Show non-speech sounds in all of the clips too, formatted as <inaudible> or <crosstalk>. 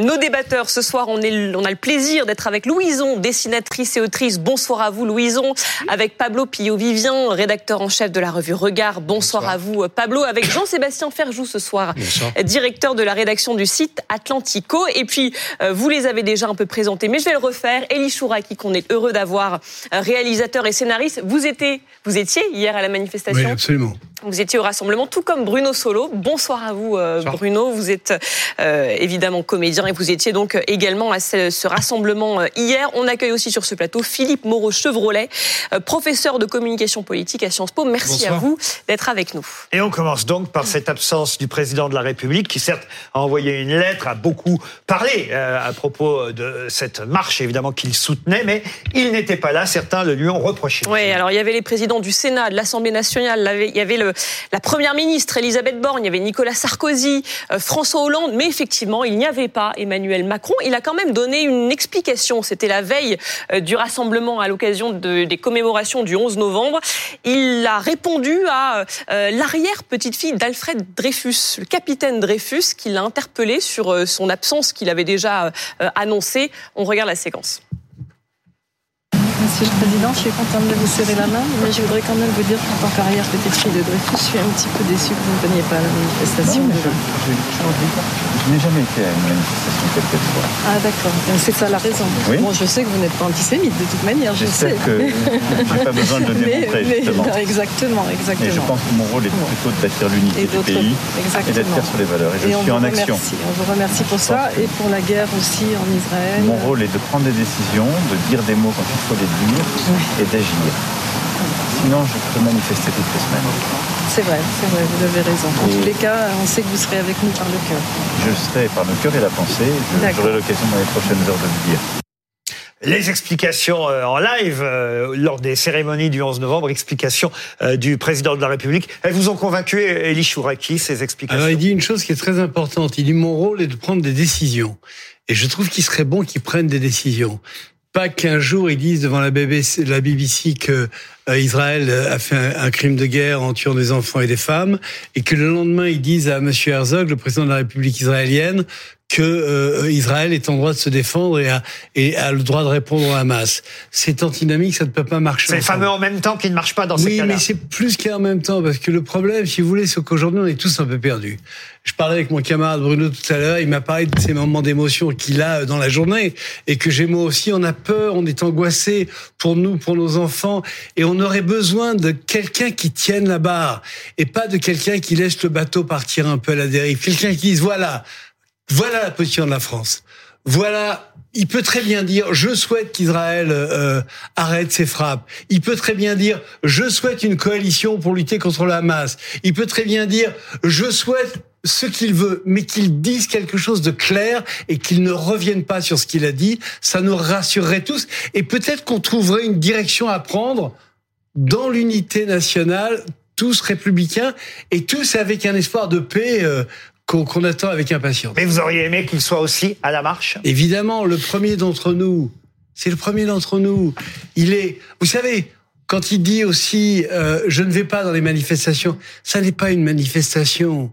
Nos débatteurs, ce soir, on, est, on a le plaisir d'être avec Louison, dessinatrice et autrice. Bonsoir à vous, Louison. Avec Pablo Pillot-Vivien, rédacteur en chef de la revue Regard. Bonsoir, à vous, Pablo. Avec <coughs> Jean-Sébastien Ferjou ce soir, directeur de la rédaction du site Atlantico. Et puis, euh, vous les avez déjà un peu présentés, mais je vais le refaire. Elie Chouraki, qu'on est heureux d'avoir, euh, réalisateur et scénariste. Vous, étiez, vous étiez hier à la manifestation Oui, absolument. Vous étiez au rassemblement, tout comme Bruno Solo. Bonsoir à vous, euh, Bruno. Vous êtes évidemment comédien et vous étiez donc également à ce, rassemblement euh, hier. On accueille aussi sur ce plateau Philippe Moreau-Chevrolet, euh, professeur de communication politique à Sciences Po. Merci à vous d'être avec nous. Et on commence donc par cette absence du président de la République qui certes a envoyé une lettre, a beaucoup parlé euh, à propos de cette marche évidemment qu'il soutenait, mais il n'était pas là. Certains le lui ont reproché. Oui, alors il y avait les présidents du Sénat, de l'Assemblée nationale, il y avait le, la première ministre Elisabeth Borne, il y avait Nicolas Sarkozy, François Hollande, mais effectivement il n'y avait pas Emmanuel Macron. Il a quand même donné une explication. C'était la veille euh, du rassemblement à l'occasion des commémorations du 11 novembre. Il a répondu à euh, l'arrière-petite-fille d'Alfred Dreyfus, le capitaine Dreyfus, qui l'a interpellé sur euh, son absence qu'il avait déjà annoncée. On regarde la séquence. Monsieur le Président, je suis contente de vous serrer la main, mais je voudrais quand même vous dire qu'en tant qu'arrière petite fille de Dreyfus, je suis un petit peu déçue que vous ne veniez pas à la manifestation. je, je n'ai jamais été à une manifestation quelque fois. Ah d'accord, c'est ça la raison. Oui. Bon, je sais que vous n'êtes pas antisémite de toute manière, je sais. que je n'ai pas besoin de le <laughs> démontrer, mais, justement. exactement, exactement. Et je pense que mon rôle est plutôt de bâtir l'unité du pays exactement. et d'être fier sur les valeurs. Et je suis en action. On vous remercie pour ça et pour la guerre aussi en Israël. Mon rôle est de prendre des décisions, de dire des mots quand il faut les dire et d'agir. Sinon, je peux manifester toutes les semaines. C'est vrai, c'est vrai, vous avez raison. En tous les cas, on sait que vous serez avec nous par le cœur. Je serai par le cœur et la pensée. J'aurai l'occasion dans les prochaines heures de le dire. Les explications euh, en live euh, lors des cérémonies du 11 novembre, explications euh, du président de la République. Elles vous ont convaincu, Elie Chouraki, ces explications? Alors il dit une chose qui est très importante. Il dit mon rôle est de prendre des décisions. Et je trouve qu'il serait bon qu'il prenne des décisions pas qu'un jour ils disent devant la BBC, la BBC que euh, Israël a fait un, crime de guerre en tuant des enfants et des femmes, et que le lendemain ils disent à Monsieur Herzog, le président de la République israélienne, que euh, Israël est en droit de se défendre et a, et a le droit de répondre au Hamas. C'est antinamique, ça ne peut pas marcher. C'est le fameux en même temps qui ne marche pas dans ces cas-là. Oui, mais c'est plus qu'en même temps, parce que le problème, si vous voulez, c'est qu'aujourd'hui, on est tous un peu perdus. Je parlais avec mon camarade Bruno tout à l'heure, il m'a parlé de ces moments d'émotion qu'il a dans la journée, et que j'ai moi aussi, on a peur, on est angoissé pour nous, pour nos enfants, et on aurait besoin de quelqu'un qui tienne la barre, et pas de quelqu'un qui laisse le bateau partir un peu à la dérive. Quelqu'un qui dise, voilà, voilà la position de la France. Voilà, il peut très bien dire je souhaite qu'Israël euh, arrête ses frappes. Il peut très bien dire je souhaite une coalition pour lutter contre le Hamas. Il peut très bien dire je souhaite ce qu'il veut, mais qu'il dise quelque chose de clair et qu'il ne revienne pas sur ce qu'il a dit. Ça nous rassurerait tous et peut-être qu'on trouverait une direction à prendre dans l'unité nationale tous républicains et tous avec un espoir de paix euh, qu'on attend avec impatience. Mais vous auriez aimé qu'il soit aussi à la marche? Évidemment, le premier d'entre nous, c'est le premier d'entre nous. Il est, vous savez, quand il dit aussi euh, je ne vais pas dans les manifestations, ça n'est pas une manifestation.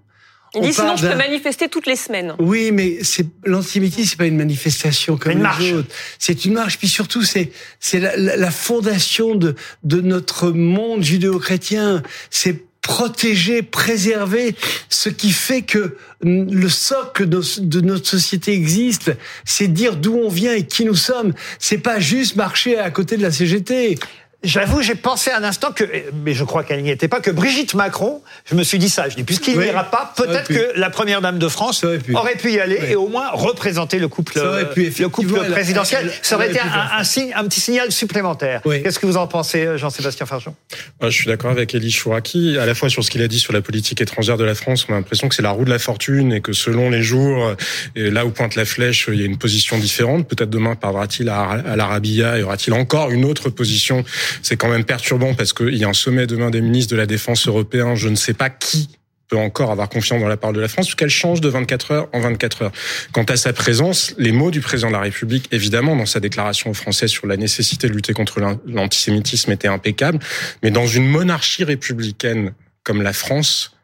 Il dit sinon je peux manifester toutes les semaines. Oui, mais c'est l'antisémitisme, c'est pas une manifestation comme une les autres. C'est une marche. Puis surtout, c'est c'est la, la, fondation de de notre monde judéo-chrétien. C'est protéger, préserver ce qui fait que le socle de notre société existe, c'est dire d'où on vient et qui nous sommes. C'est pas juste marcher à côté de la CGT. J'avoue, j'ai pensé un instant que, mais je crois qu'elle n'y était pas, que Brigitte Macron, je me suis dit ça, je dis, puisqu'il n'ira pas, peut-être que la première dame de France aurait pu, y aller et au moins représenter le couple, le couple présidentiel. ça aurait été un, signe, un petit signal supplémentaire. Qu'est-ce que vous en pensez, Jean-Sébastien Fargeon Je suis d'accord avec Elie Chouraki, à la fois sur ce qu'il a dit sur la politique étrangère de la France, on a l'impression que c'est la roue de la fortune et que selon les jours, et là où pointe la flèche, il y a une position différente. Peut-être demain parlera-t-il à l'Arabia et aura-t-il encore une autre position c'est quand même perturbant parce qu'il y a un sommet demain des ministres de la Défense européens. Je ne sais pas qui peut encore avoir confiance dans la part de la France, puisqu'elle change de 24 heures en 24 heures. Quant à sa présence, les mots du président de la République, évidemment, dans sa déclaration aux Français sur la nécessité de lutter contre l'antisémitisme étaient impeccables, mais dans une monarchie républicaine comme la France,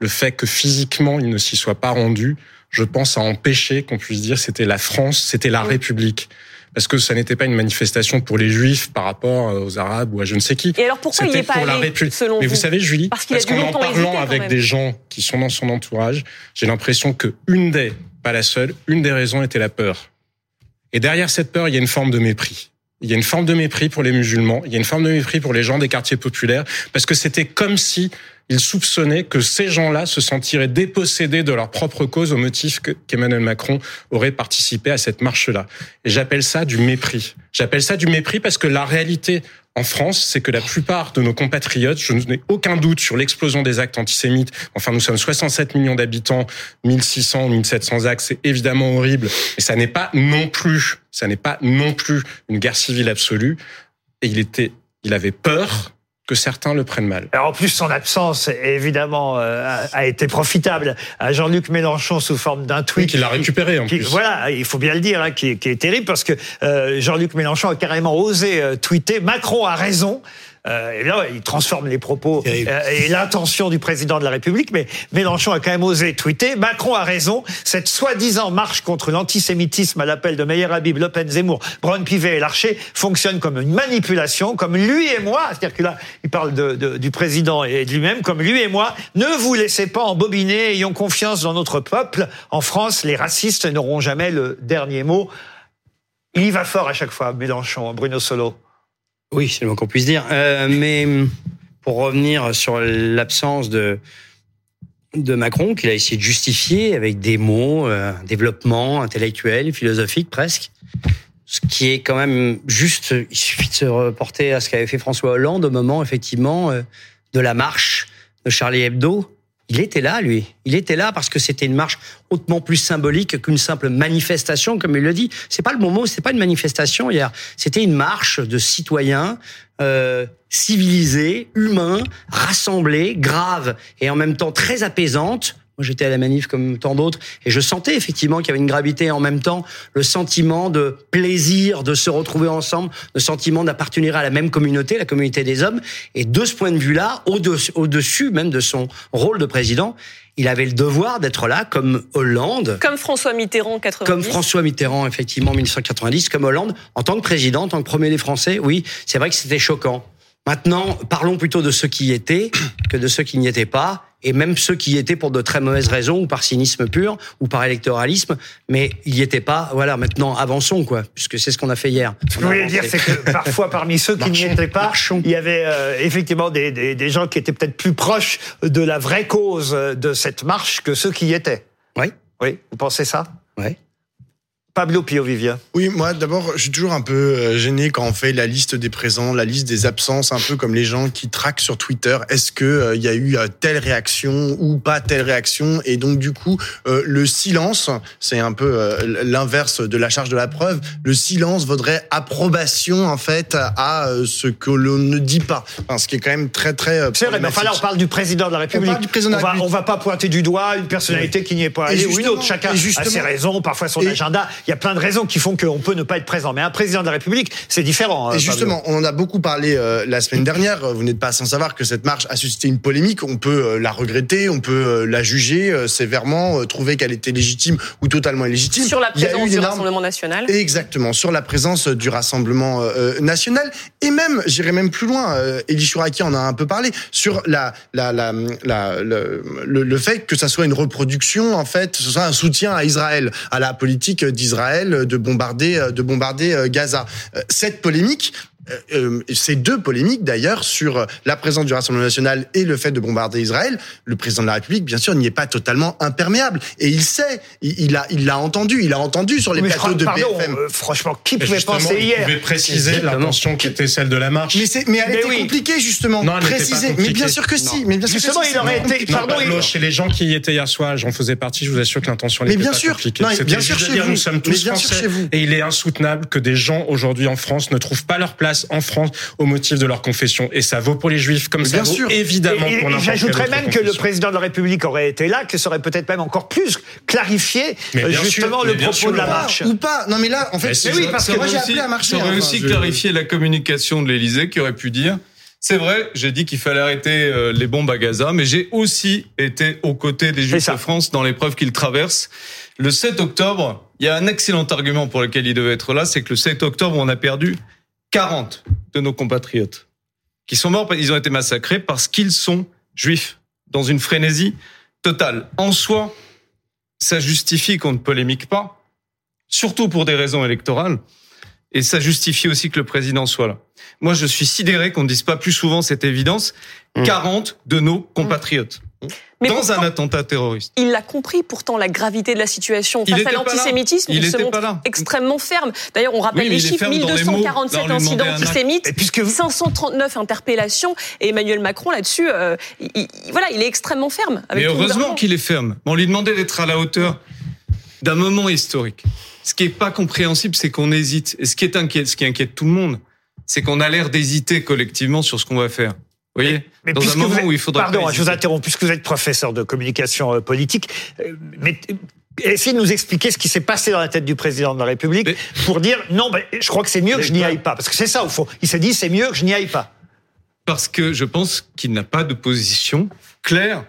le fait que physiquement il ne s'y soit pas rendu, je pense, à empêcher qu'on puisse dire c'était la France, c'était la République parce que ça n'était pas une manifestation pour les Juifs par rapport aux Arabes ou à je ne sais qui? Et alors pourquoi il n'est pas allé, selon Mais vous, savez, Julie, parce, parce qu'en en parlant avec des gens qui sont dans son entourage, j'ai l'impression que une des, pas la seule, une des raisons était la peur. Et derrière cette peur, il y a une forme de mépris. Il y a une forme de mépris pour les musulmans, il y a une forme de mépris pour les gens des quartiers populaires, parce que c'était comme si il soupçonnait que ces gens-là se sentiraient dépossédés de leur propre cause au motif qu'Emmanuel Macron aurait participé à cette marche-là. Et j'appelle ça du mépris. J'appelle ça du mépris parce que la réalité en France, c'est que la plupart de nos compatriotes, je n'ai aucun doute sur l'explosion des actes antisémites. Enfin, nous sommes 67 millions d'habitants, 1600, 1700 actes, c'est évidemment horrible. Et ça n'est pas non plus, ça n'est pas non plus une guerre civile absolue. Et il était, il avait peur que certains le prennent mal. Alors en plus, son absence, évidemment, euh, a été profitable à Jean-Luc Mélenchon sous forme d'un tweet. qu'il a récupéré en plus. Voilà, il faut bien le dire, hein, qui, est terrible parce que euh, Jean-Luc Mélenchon a carrément osé euh, tweeter Macron a raison. Euh, et là, il transforme les propos euh, et l'intention du président de la République. Mais Mélenchon a quand même osé tweeter. Macron a raison. Cette soi-disant marche contre l'antisémitisme à l'appel de Meyer Habib, Le Pen, Zemmour, Braun-Pivet et Larcher fonctionne comme une manipulation, comme lui et moi. C'est-à-dire que là, il parle de, du président et de lui-même, comme lui et moi. Ne vous laissez pas embobiner. Ayons confiance dans notre peuple. En France, les racistes n'auront jamais le dernier mot. Il y va fort à chaque fois, Mélenchon, Bruno Solo. Oui, c'est le moins qu'on puisse dire. Euh, mais pour revenir sur l'absence de de Macron, qu'il a essayé de justifier avec des mots, euh, développement intellectuel, philosophique presque, ce qui est quand même juste. Il suffit de se reporter à ce qu'avait fait François Hollande au moment effectivement euh, de la marche de Charlie Hebdo il était là, lui. Il était là parce que c'était une marche hautement plus symbolique qu'une simple manifestation, comme il le dit. C'est pas le bon mot, c'est pas une manifestation hier. C'était une marche de citoyens euh, civilisés, humains, rassemblés, graves et en même temps très apaisantes moi, j'étais à la manif comme tant d'autres, et je sentais effectivement qu'il y avait une gravité en même temps, le sentiment de plaisir de se retrouver ensemble, le sentiment d'appartenir à la même communauté, la communauté des hommes. Et de ce point de vue-là, au-dessus même de son rôle de président, il avait le devoir d'être là, comme Hollande. Comme François Mitterrand en 90. Comme François Mitterrand, effectivement, en 1990, comme Hollande, en tant que président, en tant que premier des Français, oui, c'est vrai que c'était choquant. Maintenant, parlons plutôt de ceux qui y étaient <clears throat> que de ceux qui n'y étaient pas et même ceux qui y étaient pour de très mauvaises raisons, ou par cynisme pur, ou par électoralisme, mais il n'y était pas. Voilà, maintenant avançons, quoi, puisque c'est ce qu'on a fait hier. Ce que je voulais dire, c'est que parfois, parmi ceux qui n'y étaient pas, il y avait euh, effectivement des, des, des gens qui étaient peut-être plus proches de la vraie cause de cette marche que ceux qui y étaient. Oui. Oui, vous pensez ça? Oui. Pablo Vivia. Oui, moi d'abord, je suis toujours un peu euh, gêné quand on fait la liste des présents, la liste des absences, un peu comme les gens qui traquent sur Twitter. Est-ce que euh, il y a eu euh, telle réaction ou pas telle réaction? Et donc du coup, le silence, c'est un peu l'inverse de la charge de la preuve. Le silence vaudrait approbation en fait à ce que l'on ne dit pas. Enfin, ce qui est quand même très très. C'est vrai, mais enfin là, on parle du président de la République. On, parle du président va, on va pas pointer du doigt une personnalité qui n'y est pas allée ou une autre. Chacun a ses raisons, parfois son agenda il y a plein de raisons qui font qu'on peut ne pas être présent. Mais un président de la République, c'est différent. Et euh, justement, on en a beaucoup parlé euh, la semaine dernière. Vous n'êtes pas sans savoir que cette marche a suscité une polémique. On peut euh, la regretter, on peut la juger sévèrement, trouver qu'elle était légitime ou totalement illégitime. Sur la présence du Rassemblement national. Exactement, sur la présence du Rassemblement national. Et même, j'irai même plus loin, Elie Chouraki en a un peu parlé, sur la, la, la, la le, le, fait que ça soit une reproduction, en fait, ce soit un soutien à Israël, à la politique d'Israël de bombarder, euh, de bombarder euh, Gaza. Euh, cette polémique, euh, euh, ces deux polémiques d'ailleurs sur la présence du Rassemblement national et le fait de bombarder Israël, le président de la République, bien sûr, n'y est pas totalement imperméable. Et il sait, il, a, il l'a entendu, il a entendu sur les plateaux de BFM. Euh, franchement, qui pouvait penser hier Vous pouvez préciser l'intention qui était celle de la marche. Mais, c'est, mais elle était compliquée justement. Non, préciser. Mais bien sûr que si. Mais bien sûr justement, il aurait été. Pardon, chez les gens qui y étaient hier soir, j'en faisais partie. Je vous assure que l'intention n'était pas sûr. compliquée. Mais bien sûr, chez vous. Nous sommes tous français. Et il est insoutenable que des gens aujourd'hui en France ne trouvent pas leur place en France au motif de leur confession. Et ça vaut pour les juifs comme ça vaut évidemment pour n'importe J'ajouterais même que le président de la République aurait été là, que ça aurait peut-être même encore plus clarifié euh, justement le propos de la marche. Ou pas. Non mais là, en fait, oui, parce que moi j'ai appelé à marcher. Ça aurait aussi clarifié la communication de l'Élysée qui aurait pu dire C'est vrai, j'ai dit qu'il fallait arrêter euh, les bombes à Gaza, mais j'ai aussi été aux côtés des Juifs de France dans l'épreuve qu'ils traversent. Le 7 octobre, il y a un excellent argument pour lequel il devait être là, c'est que le 7 octobre, on a perdu 40 de nos compatriotes qui sont morts, ils ont été massacrés parce qu'ils sont juifs, dans une frénésie totale. En soi, ça justifie qu'on ne polémique pas, surtout pour des raisons électorales, et ça justifie aussi que le président soit là. Moi, je suis sidéré qu'on ne dise pas plus souvent cette évidence. 40 mmh. de nos compatriotes. Mais dans un attentat terroriste. Il l'a compris pourtant la gravité de la situation face à l'antisémitisme. Il, se montre extrêmement ferme. D'ailleurs, on rappelle les chiffres 1247 incidents antisémites, 539 interpellations. Et Emmanuel Macron là-dessus, euh, il, voilà, il est extrêmement ferme. Mais heureusement qu'il est ferme. On lui demandait d'être à la hauteur d'un moment historique. Ce qui est pas compréhensible, c'est qu'on hésite. Et ce qui est inquiète, ce qui inquiète tout le monde, c'est qu'on a l'air d'hésiter collectivement sur ce qu'on va faire. Voyez mais, Dans un moment où il faudra. Pardon, je vous interromps, puisque vous êtes professeur de communication euh, politique. Euh, mais euh, essayez de nous expliquer ce qui s'est passé dans la tête du président de la République pour dire non, ben, je crois que c'est mieux que je n'y aille pas. Parce que c'est ça, au fond. Il s'est dit c'est mieux que je n'y aille pas. Parce que je pense qu'il n'a pas de position claire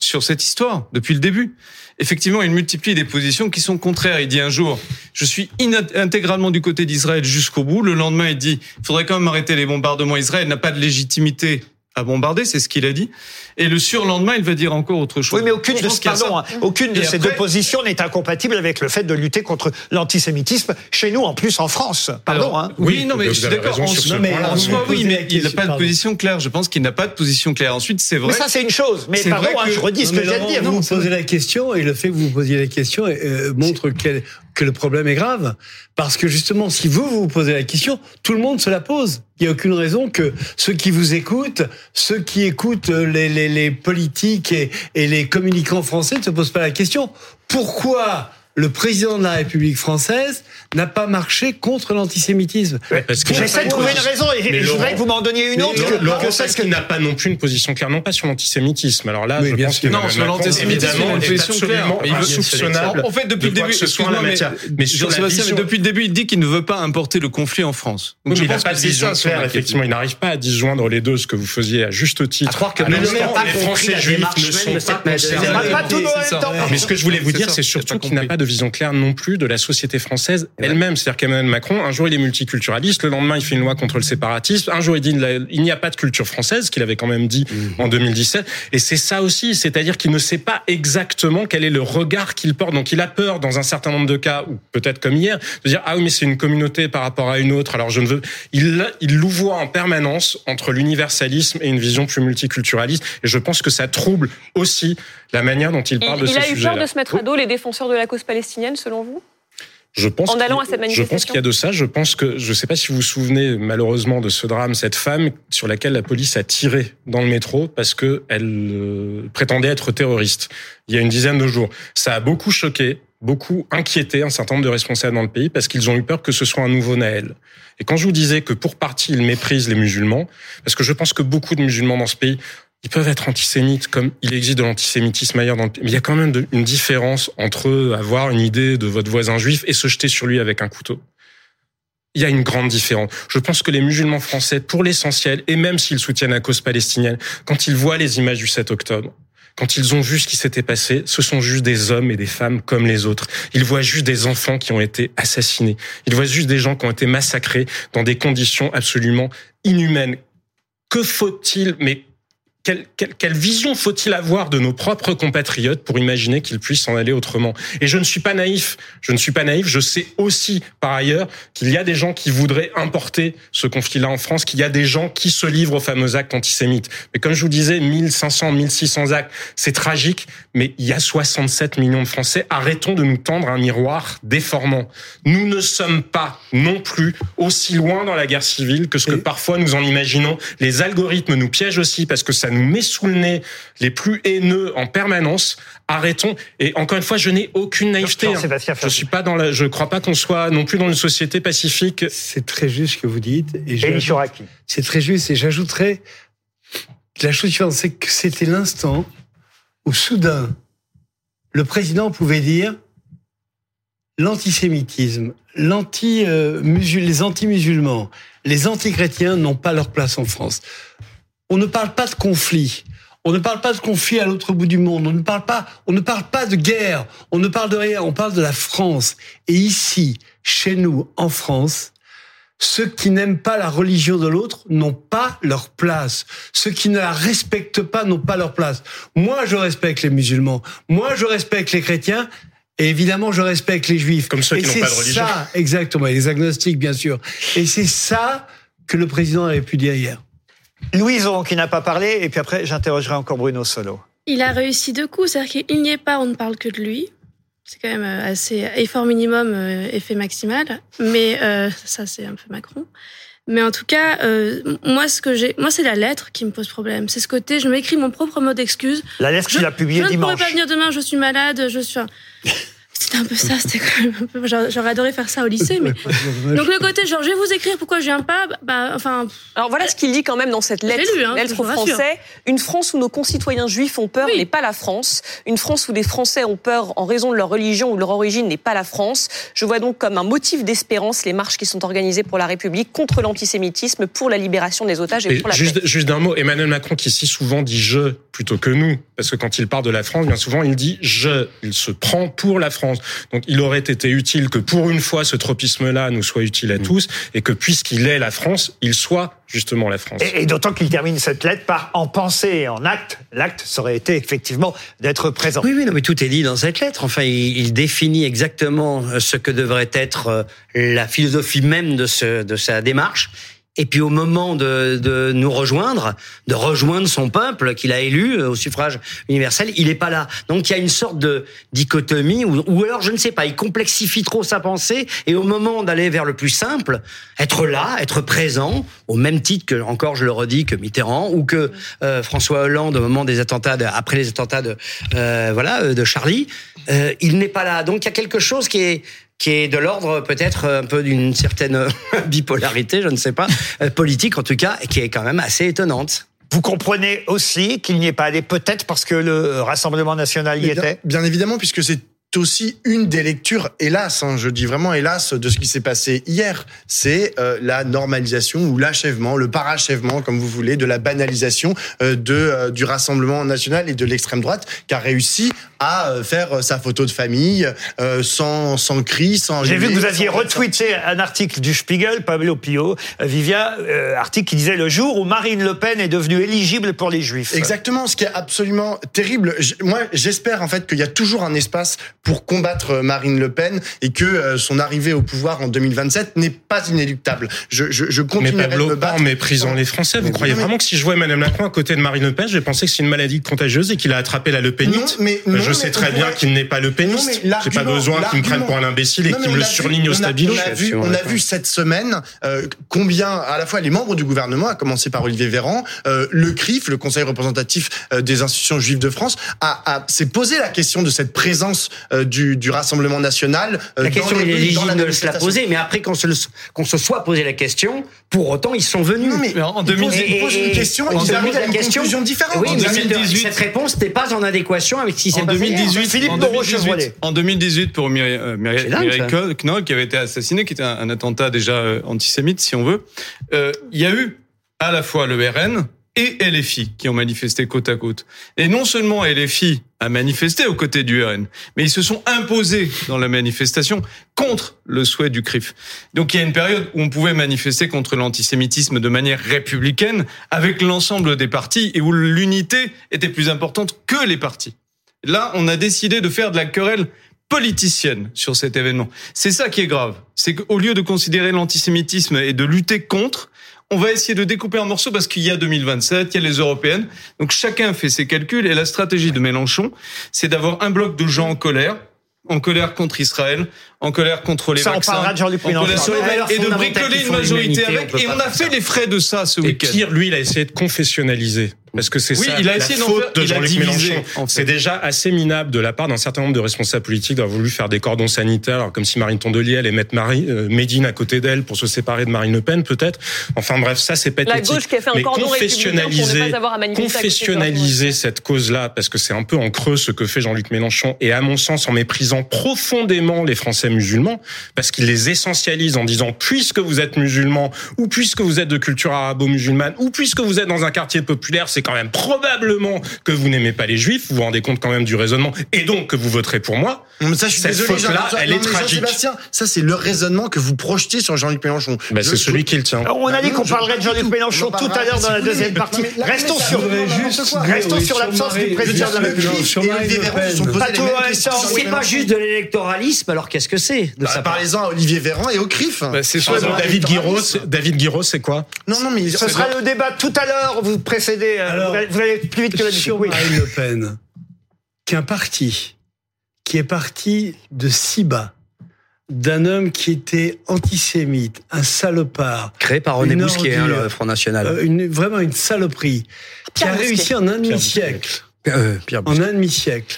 sur cette histoire depuis le début effectivement, il multiplie des positions qui sont contraires. Il dit un jour, je suis intégralement du côté d'Israël jusqu'au bout. Le lendemain, il dit, il faudrait quand même arrêter les bombardements. Israël n'a pas de légitimité à bombarder, c'est ce qu'il a dit. Et le surlendemain, il va dire encore autre chose. Oui, mais aucune de, pardon, hein, aucune de ces deux positions n'est incompatible avec le fait de lutter contre l'antisémitisme chez nous, en plus en France. Pardon. hein. Oui, non, mais je suis d'accord. En, soi, oui, mais il n'a pas de position claire. Je pense qu'il n'a pas de position claire. Ensuite, c'est vrai. Mais ça, c'est une chose. Mais pardon, hein, je redis ce que je viens de dire. Vous posez la question, et le fait que vous posiez la question euh, montre que le problème est grave. Parce que justement, si vous vous posez la question, tout le monde se la pose. Il n'y a aucune raison que ceux qui vous écoutent, ceux qui écoutent les, les, les politiques et, et les communicants français ne se posent pas la question. Pourquoi le président de la République française n'a pas marché contre l'antisémitisme. J'essaie de trouver une raison et je voudrais que vous m'en donniez une autre. Mais Laurent, parce qu'il n'a pas non plus une position claire, non pas sur l'antisémitisme. Alors là, je pense que non, sur l'antisémitisme, il a une position claire. Il veut soupçonnable. En fait, depuis le début, mais, mais depuis le début, il dit qu'il ne veut pas importer le conflit en France. Donc je pense pas de vision claire. Effectivement, il n'arrive pas à disjoindre les deux, ce que vous faisiez à juste titre. À croire que les Français juifs ne sont pas concernés. Mais ce que je voulais vous dire, c'est surtout qu'il n'a pas de vision claire non plus de la société française elle-même. C'est-à-dire qu'Emmanuel Macron, un jour il est multiculturaliste, le lendemain il fait une loi contre le séparatisme, un jour il dit il n'y a pas de culture française, qu'il avait quand même dit mhm. en 2017. Et c'est ça aussi, c'est-à-dire qu'il ne sait pas exactement quel est le regard qu'il porte. Donc il a peur dans un certain nombre de cas, ou peut-être comme hier, de dire ah oui mais c'est une communauté par rapport à une autre. Alors je ne veux. Il il louvoie en permanence entre l'universalisme et une vision plus multiculturaliste. Et je pense que ça trouble aussi la manière dont il parle de ces sujets. Il a eu peur de se mettre à dos les défenseurs de la cause palestinienne, selon vous? Je pense en allant à cette Je pense qu'il y a de ça. Je pense que je ne sais pas si vous vous souvenez malheureusement de ce drame, cette femme sur laquelle la police a tiré dans le métro parce que elle euh, prétendait être terroriste. Il y a une dizaine de jours, ça a beaucoup choqué, beaucoup inquiété un certain nombre de responsables dans le pays parce qu'ils ont eu peur que ce soit un nouveau Naël. Et quand je vous disais que pour partie ils méprisent les musulmans, parce que je pense que beaucoup de musulmans dans ce pays ils peuvent être antisémites comme il existe de l'antisémitisme ailleurs. Dans le... Mais il y a quand même une différence entre avoir une idée de votre voisin juif et se jeter sur lui avec un couteau. Il y a une grande différence. Je pense que les musulmans français, pour l'essentiel, et même s'ils soutiennent la cause palestinienne, quand ils voient les images du 7 octobre, quand ils ont vu ce qui s'était passé, ce sont juste des hommes et des femmes comme les autres. Ils voient juste des enfants qui ont été assassinés. Ils voient juste des gens qui ont été massacrés dans des conditions absolument inhumaines. Que faut-il, mais quelle, vision faut-il avoir de nos propres compatriotes pour imaginer qu'ils puissent en aller autrement? Et je ne suis pas naïf. Je ne suis pas naïf. Je sais aussi, par ailleurs, qu'il y a des gens qui voudraient importer ce conflit-là en France, qu'il y a des gens qui se livrent aux fameux actes antisémites. Mais comme je vous disais, 1500, 1600 actes, c'est tragique. Mais il y a 67 millions de Français. Arrêtons de nous tendre un miroir déformant. Nous ne sommes pas non plus aussi loin dans la guerre civile que ce que parfois nous en imaginons. Les algorithmes nous piègent aussi parce que ça nous met sous le nez les plus haineux en permanence. Arrêtons. Et encore une fois, je n'ai aucune naïveté. Hein. Je suis pas dans la, je crois pas qu'on soit non plus dans une société pacifique. C'est très juste ce que vous dites. Et, c'est très juste. Et j'ajouterais la chose suivante, c'est que c'était l'instant où soudain, le président pouvait dire l'antisémitisme, l'anti, euh, les anti-musulmans, les anti-chrétiens n'ont pas leur place en France. On ne parle pas de conflit. On ne parle pas de conflit à l'autre bout du monde. On ne parle pas, on ne parle pas de guerre. On ne parle de rien. On parle de la France. Et ici, chez nous, en France, ceux qui n'aiment pas la religion de l'autre n'ont pas leur place. Ceux qui ne la respectent pas n'ont pas leur place. Moi, je respecte les musulmans. Moi, je respecte les chrétiens. Et évidemment, je respecte les juifs. Comme ceux qui n'ont pas de religion. Ça, exactement. Et les agnostiques, bien sûr. Et c'est ça que le président avait pu dire hier. Louison, qui n'a pas parlé, et puis après, j'interrogerai encore Bruno Solo. Il a réussi deux coups, c'est-à-dire qu'il n'y est pas, on ne parle que de lui. C'est quand même euh, assez effort minimum, euh, effet maximal. Mais euh, ça, c'est un peu Macron. Mais en tout cas, moi, ce que j'ai, moi, c'est la lettre qui me pose problème. C'est ce côté, je m'écris mon propre mot d'excuse. La lettre qu'il a publiée dimanche. Je ne pourrais pas venir demain, je suis malade, je suis. C'était un peu ça, c'était quand même un peu. J'aurais adoré faire ça au lycée, mais. Donc le côté, genre, je vais vous écrire pourquoi je viens pas, bah, enfin. Alors voilà ce qu'il dit quand même dans cette lettre, lu, hein, lettre aux Français. Une France où nos concitoyens juifs ont peur n'est pas la France. Une France où des Français ont peur en raison de leur religion ou de leur origine n'est pas la France. Je vois donc comme un motif d'espérance les marches qui sont organisées pour la République contre l'antisémitisme, pour la libération des otages et, pour la juste, juste d'un mot, Emmanuel Macron qui si souvent dit je plutôt que nous, parce que quand il parle de la France, bien souvent il dit je. Il se prend pour la France. Donc il aurait été utile que pour une fois ce tropisme-là nous soit utile à mm. tous et que puisqu'il est la France, il soit justement la France. Et, d'autant qu'il termine cette lettre par en pensée et en acte. L'acte serait été effectivement d'être présent. Oui, oui, non, mais tout est dit dans cette lettre. Enfin, il, définit exactement ce que devrait être euh, la philosophie même de, ce, de sa démarche. Et puis au moment de, de, nous rejoindre, de rejoindre son peuple qu'il a élu euh, au suffrage universel, il n'est pas là. Donc il y a une sorte de dichotomie, ou, alors je ne sais pas, il complexifie trop sa pensée, et au moment d'aller vers le plus simple, être là, être présent, au même titre que, encore je le redis, que Mitterrand, ou que euh, François Hollande au moment des attentats, après les attentats de, euh, voilà, de Charlie, euh, il n'est pas là. Donc il y a quelque chose qui est qui est de l'ordre peut-être un peu d'une certaine <laughs> bipolarité, je ne sais pas, euh, politique en tout cas, qui est quand même assez étonnante. Vous comprenez aussi qu'il n'y est pas allé peut-être parce que le Rassemblement national y était? Bien évidemment, puisque c'est aussi une des lectures, hélas, hein, je dis vraiment hélas, de ce qui s'est passé hier. C'est euh, la normalisation ou l'achèvement, le parachèvement, comme vous voulez, de la banalisation euh, de euh, du Rassemblement national et de l'extrême droite, qui a réussi à faire sa photo de famille sans sans cri, sans. J'ai vu que vous aviez retweeté un article du Spiegel, Pablo Pio, Vivia, article qui disait le jour où Marine Le Pen est devenue éligible pour les Juifs. Exactement, ce qui est absolument terrible. Moi, j'espère en fait qu'il y a toujours un espace pour combattre euh, Marine Le Pen et que euh, son arrivée au pouvoir en 2027 n'est pas inéluctable. Je, je, je continuerai mais de me battre. en méprisant les Français, vous croyez vraiment que si je vois Madame Macron à côté de Marine Le Pen, je vais penser que c'est une maladie contagieuse et qu'il a attrapé la Le Penite mais, Je sais très bien qu'il n'est pas Le Peniste. J'ai pas besoin qu'il me prenne pour un imbécile et qu'il me le surligne au stabilo. On a vu, cette semaine euh, combien à la fois les membres du gouvernement, à commencer par Olivier Véran, euh, le CRIF, le Conseil représentatif des institutions juives de France, a, a s'est posé la question de cette présence du, du Rassemblement national. Euh, la question est légitime de se la poser, mais après qu'on se, qu'on se soit posé la question, pour autant ils sont venus. Non, mais en 2018, ils posent une question, ils arrivent à une question, conclusion différente. Oui, 2018, cette, réponse n'est pas en adéquation avec ce qui s'est passé. 2018, Philippe en 2018, en 2018, pour Mireille, euh, Knoll, qui avait été assassiné, qui était un, attentat déjà euh, antisémite, si on veut, euh, il y a eu à la fois le RN et LFI qui ont manifesté côte à côte. Et non seulement LFI a manifesté aux côtés du RN, mais ils se sont imposés dans la manifestation contre le souhait du CRIF. Donc il y a une période où on pouvait manifester contre l'antisémitisme de manière républicaine avec l'ensemble des partis et où l'unité était plus importante que les partis. Là, on a décidé de faire de la querelle politicienne sur cet événement. C'est ça qui est grave. C'est qu'au lieu de considérer l'antisémitisme et de lutter contre, on va essayer de découper en morceaux parce qu'il y a 2027, il y a les européennes. Donc chacun fait ses calculs et la stratégie de Mélenchon, c'est d'avoir un bloc de gens en colère, en colère contre Israël, en colère contre les ça, vaccins, on de colère et de bricoler une majorité avec. Et on a fait les frais de ça ce week-end. Pire, lui, il a essayé de confessionnaliser Parce que c'est ça il a essayé la faute de Jean-Luc Mélenchon. C'est déjà assez minable de la part d'un certain nombre de responsables politiques d'avoir voulu faire des cordons sanitaires, comme si Marine Tondelier allait mettre Marie, euh, Médine à côté d'elle pour se séparer de Marine Le Pen, peut-être. Enfin bref, ça c'est pathétique. La gauche qui a fait un Mais cordon confessionnaliser, confessionnaliser cette cause-là, parce que c'est un peu en creux ce que fait Jean-Luc Mélenchon, et à mon sens en méprisant profondément les Français musulmans, parce qu'il les essentialise en disant puisque vous êtes musulman, ou puisque vous êtes de culture arabo-musulmane, ou puisque vous êtes dans un quartier populaire, c'est quand même probablement que vous n'aimez pas les juifs, vous vous rendez compte quand même du raisonnement, et donc que vous voterez pour moi. Mais ça, je suis Cette désolé, là elle est tragique. Sébastien, ça c'est le raisonnement que vous projetez sur Jean-Luc Mélenchon. Ben, c'est celui qui le tient. On a dit qu'on parlerait de Jean-Luc Mélenchon tout à l'heure dans la deuxième partie. Restons sur, restons sur l'absence du président de la République. C'est pas juste de l'électoralisme, alors qu'est-ce que c'est bah, Parlez-en à Olivier Véran et au CRIF. Bah, c'est soit David Guiraud. David Guiraud, c'est quoi? Non, non, mais ce sera le débat tout à l'heure. Vous précédez. Euh, vous allez plus vite que la Sur Marine Le Pen, qu'un parti qui est parti de si bas, d'un homme qui était antisémite, un salopard. Créé par René Bousquet, hein, le Front National. Euh, une, vraiment une saloperie. qui a réussi en un demi-siècle. Euh, en un demi-siècle.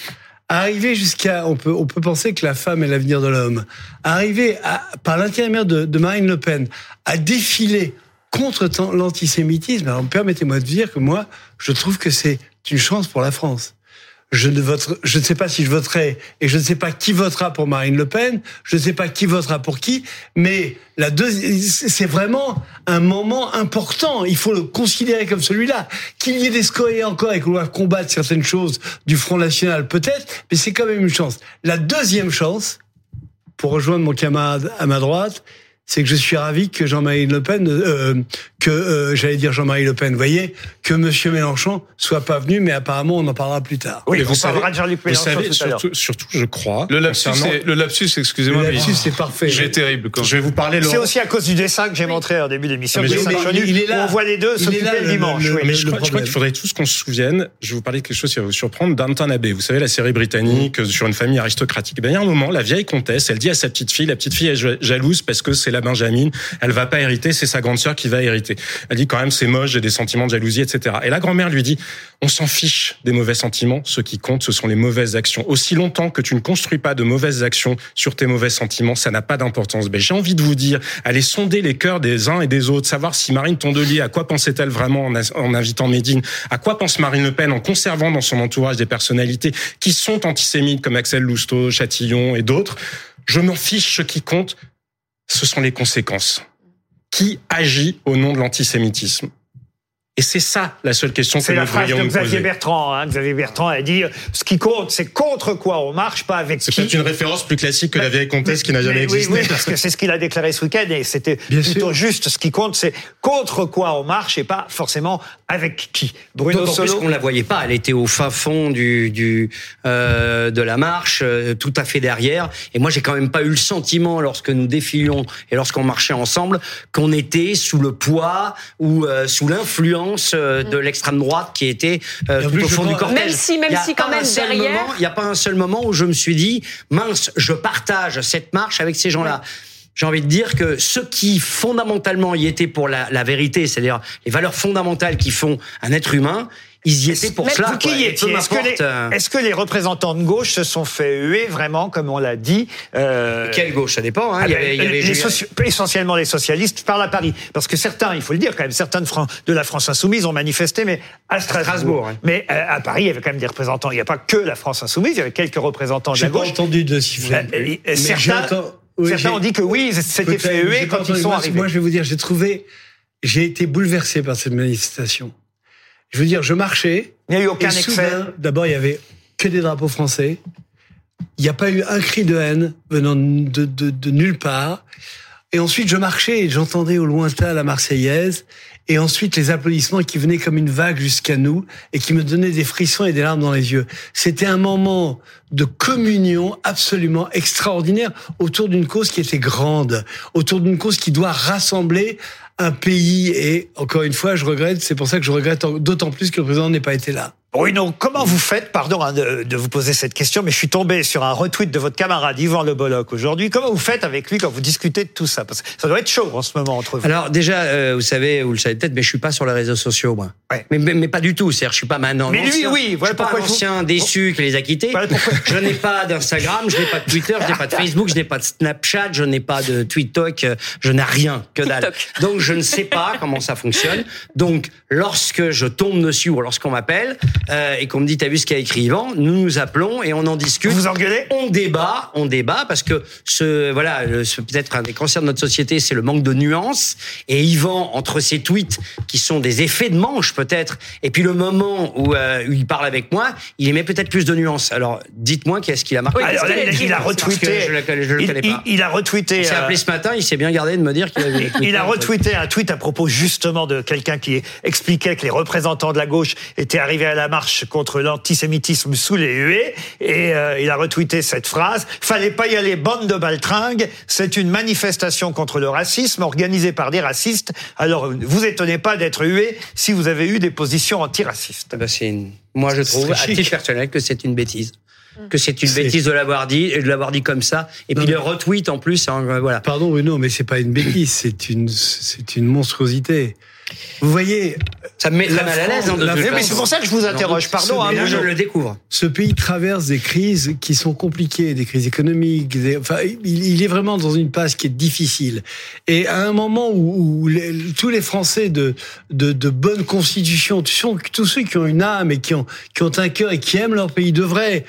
Arriver jusqu'à, on peut, on peut penser que la femme est l'avenir de l'homme. Arriver à, par l'intermédiaire de, de Marine Le Pen à défiler contre l'antisémitisme. Alors permettez-moi de dire que moi, je trouve que c'est une chance pour la France je ne voterai, je ne sais pas si je voterai et je ne sais pas qui votera pour Marine Le Pen, je ne sais pas qui votera pour qui, mais la c'est vraiment un moment important. Il faut le considérer comme celui-là. Qu'il y ait des scories encore et qu'on doit combattre certaines choses du Front National, peut-être, mais c'est quand même une chance. La deuxième chance, pour rejoindre mon camarade à ma droite, c'est que je suis ravi que Jean-Marie Le Pen, euh, que euh, j'allais dire Jean-Marie Le Pen, vous voyez, que Monsieur Mélenchon soit pas venu, mais apparemment on en parlera plus tard. Oui, vous savez, vous savez surtout, surtout, je crois. Le lapsus, le lapsus, excusez-moi, le lapsus, c'est parfait. J'ai terrible. Quand je vais vous parler. C'est aussi à cause du dessin que j'ai montré en début d'émission. il est là. On voit les deux s'occuper le dimanche. mais je crois, qu'il faudrait tous qu'on se souvienne. Je vais vous parler de quelque chose qui va vous surprendre. Downton Abbey, vous savez la série britannique sur une famille aristocratique. Ben, il y a un moment, la vieille comtesse, elle dit à sa petite fille, la petite fille est jalouse parce que c'est la Benjamine elle va pas hériter, c'est sa grande sœur qui va hériter. Elle dit quand même c'est moche, j'ai des sentiments de jalousie, etc. Et la grand-mère lui dit on s'en fiche des mauvais sentiments, ce qui compte ce sont les mauvaises actions. Aussi longtemps que tu ne construis pas de mauvaises actions sur tes mauvais sentiments, ça n'a pas d'importance. Ben, j'ai envie de vous dire, allez sonder les cœurs des uns et des autres, savoir si Marine Tondelier, à quoi pensait-elle vraiment en, invitant Médine, à quoi pense Marine Le Pen en conservant dans son entourage des personnalités qui sont antisémites comme Axel Lousteau, Chatillon et d'autres? Je m'en fiche, ce qui compte, ce sont les conséquences. Qui agit au nom de l'antisémitisme? Et c'est ça la seule question que nous devrions poser. C'est la phrase de Xavier Bertrand. Hein. Xavier Bertrand a dit ce qui compte, c'est contre quoi on marche, pas avec qui. C'est peut-être une référence plus classique que la vieille comtesse qui n'a jamais existé. Oui, parce que c'est ce qu'il a déclaré ce week-end et c'était plutôt juste. Ce qui compte, c'est contre quoi on marche et pas forcément avec qui. Bruno Solo. Plus qu'on la voyait pas. Elle était au fin fond du, du euh, de la marche, euh, tout à fait derrière. Et moi, j'ai quand même pas eu le sentiment lorsque nous défilions et lorsqu'on marchait ensemble qu'on était sous le poids ou euh, sous l'influence euh, de l'extrême droite qui était euh, tout au fond du cortège. Même si, même si quand même derrière. Il n'y a pas un seul moment où je me suis dit, mince, je partage cette marche avec ces gens-là. j'ai envie de dire que ceux qui fondamentalement y étaient pour la, la vérité, c'est-à-dire les valeurs fondamentales qui font un être humain, ils y étaient pour cela. qui Est-ce que, les, est que les représentants de gauche se sont fait huer vraiment, comme on l'a dit euh... Quelle gauche? Ça dépend. Hein. il y avait, il y avait les essentiellement les socialistes parlent à Paris, parce que certains, il faut le dire quand même, certains de, de la France insoumise ont manifesté, mais à Strasbourg. Mais euh, à Paris, il y avait quand même des représentants. Il n'y a pas que la France insoumise, il y avait quelques représentants de la gauche. J'ai pas entendu de sifflet. Euh, certains, certains ont dit que oui, c'était fait huer quand ils sont arrivés. Moi, je vais vous dire, j'ai trouvé, j'ai été bouleversé par cette manifestation. Je veux dire, je marchais. Il n'y a eu aucun excès. D'abord, il y avait que des drapeaux français. Il n'y a pas eu un cri de haine venant de, de, de nulle part. Et ensuite, je marchais et j'entendais au lointain la Marseillaise. Et ensuite, les applaudissements qui venaient comme une vague jusqu'à nous et qui me donnaient des frissons et des larmes dans les yeux. C'était un moment de communion absolument extraordinaire autour d'une cause qui était grande, autour d'une cause qui doit rassembler un pays. Et encore une fois, je regrette. C'est pour ça que je regrette d'autant plus que le président n'ait pas été là. Bruno, comment vous faites, pardon hein, de, vous poser cette question, mais je suis tombé sur un retweet de votre camarade Yvan Le Bolloc aujourd'hui. Comment vous faites avec lui quand vous discutez de tout ça? Parce que ça doit être chaud en ce moment entre vous. Alors déjà, euh, vous savez, vous le savez peut-être, mais je suis pas sur les réseaux sociaux, moi. Mais, mais, pas du tout. C'est-à-dire, je suis pas maintenant. Mais lui, oui. Voilà je suis pas un ancien déçu qui les a quittés. <laughs> je n'ai pas d'Instagram, je n'ai pas de Twitter, je n'ai pas de Facebook, je n'ai pas de Snapchat, je n'ai pas de TweetTok, je n'ai rien que dalle. Donc je ne sais pas comment ça fonctionne. Donc lorsque je tombe dessus ou lorsqu'on m'appelle euh, et qu'on me dit t'as vu ce qu'a écrit Yvan, nous nous appelons et on en discute. Vous engueulez? On débat, on débat parce que ce voilà, peut-être un des cancers de notre société, c'est le manque de nuances. Et Yvan, entre ses tweets qui sont des effets de manche peut-être, et puis le moment où, euh, il parle avec moi, il émet peut-être plus de nuances. Alors dites-moi qu'est-ce qu'il a marqué? alors, il, a retweeté. Je, le, connais pas. Il, a retweeté. Il s'est appelé ce matin. Il s'est bien gardé de me dire qu'il avait. <laughs> il a retweeté un tweet à propos justement de quelqu'un qui expliquait que les représentants de la gauche étaient arrivés à la marche contre l'antisémitisme sous les huées. Et euh, il a retweeté cette phrase Fallait pas y aller, bande de baltringues. C'est une manifestation contre le racisme organisée par des racistes. Alors, vous étonnez pas d'être hué si vous avez eu des positions antiracistes. Eh ben, une... Moi, je trouve, à titre personnel, que c'est une bêtise que c'est une bêtise de l'avoir dit et de l'avoir dit comme ça et puis le retweet en plus hein, voilà pardon Bruno mais c'est pas une bêtise c'est une c'est une monstruosité vous voyez, ça me met très mal à l'aise. Hein, mais c'est pour ça que je vous interroge. Pardon, hein, je le découvre. Ce pays traverse des crises qui sont compliquées, des crises économiques. enfin, il, est vraiment dans une passe qui est difficile. Et à un moment où, tous les Français de, de, de bonne constitution, tous ceux qui ont une âme et qui ont, qui ont un cœur et qui aiment leur pays devraient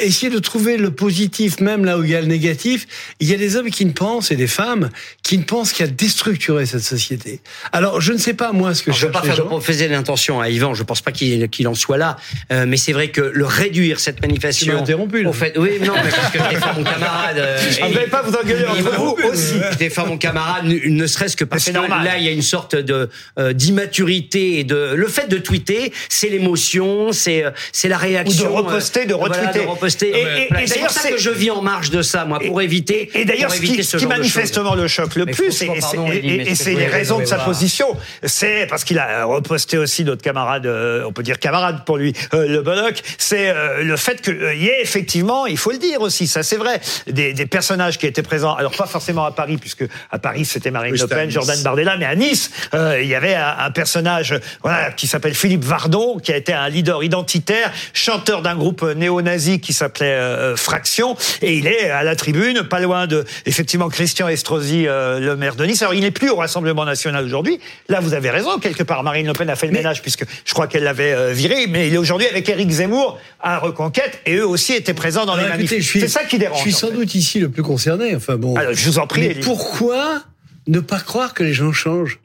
essayer de trouver le positif même là où il y a le négatif. Il y a des hommes qui ne pensent et des femmes qui ne pensent qu'à déstructurer cette société. Alors je ne sais pas moi ce que je ne veux pas faire de professer l'intention à Yvan. Je pense pas qu'il en soit là, euh, mais c'est vrai que le réduire cette manifestation. Tu interrompu. Là. Au fait, oui, non, mais parce que je défends mon camarade. Euh, je ne vais pas vous engueuler entre vous aussi. Je défends mon camarade, ne serait-ce que parce que là il y a une sorte de euh, d'immaturité et de le fait de tweeter, c'est l'émotion, c'est c'est la réaction. Ou de reposter, de retweeter. Et, c'est pour ça que je vis en marge de ça, moi, pour éviter. Et d'ailleurs, ce qui, manifestement le choque le plus, et, c'est les raisons de sa position, c'est parce qu'il a reposté aussi d'autres camarades, euh, on peut dire camarades pour lui, euh, le Bollock, c'est euh, le fait qu'il y ait effectivement, il faut le dire aussi, ça c'est vrai, des, personnages qui étaient présents, alors pas forcément à Paris, puisque à Paris c'était Marine Le Pen, Jordan Bardella, mais à Nice, il y avait un, personnage voilà, qui s'appelle Philippe Vardon, qui a été un leader identitaire, chanteur d'un groupe néo-nazi qui s'appelait euh, Fraction, et il est à la tribune, pas loin de effectivement Christian Estrosi, euh, le maire de Nice. Alors il n'est plus au Rassemblement national aujourd'hui. Là, vous avez raison, quelque part, Marine Le Pen a fait le ménage puisque je crois qu'elle l'avait euh, viré, mais il est aujourd'hui avec Éric Zemmour à Reconquête, et eux aussi étaient présents dans les manifestations. C'est ça qui dérange. Je suis sans doute ici le plus concerné. Enfin bon. Alors, je vous en prie. Mais pourquoi ne pas croire que les gens changent?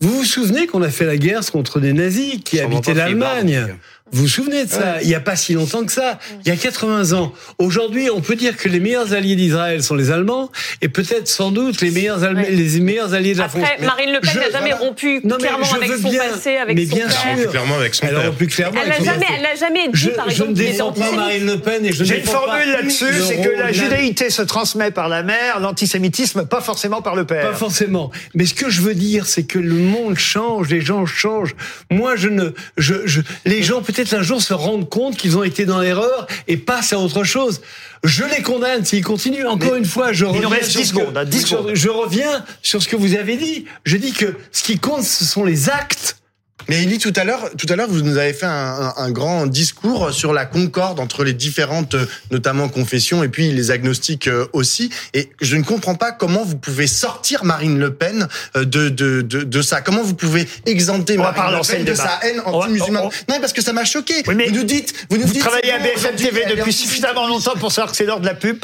Vous vous souvenez qu'on a fait la guerre contre des nazis qui habitaient l'Allemagne vous vous souvenez de ça Il n'y a pas si longtemps que ça. Il y a 80 ans. Aujourd'hui, on peut dire que les meilleurs alliés d'Israël sont les Allemands et peut-être sans doute les meilleurs, les meilleurs alliés de la France. Après, Marine Le Pen n'a jamais rompu clairement avec son passé, avec mais son bien père. Sûr. clairement avec son elle père. Plus clairement elle n'a jamais, elle jamais dit, je, par exemple, je ne défends pas Marine Le Pen et je J'ai une formule là-dessus, c'est que la judaïté se transmet par la mère, l'antisémitisme pas forcément par le père. Pas forcément. Mais ce que je veux dire, c'est que le monde change, les gens changent. Moi, je ne, je, je les gens peut-être un jour se rendent compte qu'ils ont été dans l'erreur et passent à autre chose. Je les condamne s'ils continuent. Encore une fois, je reviens, je reviens sur ce que vous avez dit. Je dis que ce qui compte, ce sont les actes mais Elie, tout à l'heure, tout à l'heure, vous nous avez fait un, un, grand discours sur la concorde entre les différentes, notamment confessions, et puis les agnostiques euh, aussi. Et je ne comprends pas comment vous pouvez sortir Marine Le Pen euh, de de, de, de ça. Comment vous pouvez exempter Marine Le Pen de sa haine anti-musulmane Non, parce que ça m'a choqué. mais vous nous dites, vous nous vous dites, travaillez à BFM TV depuis suffisamment longtemps pour savoir que c'est l'heure de la pub.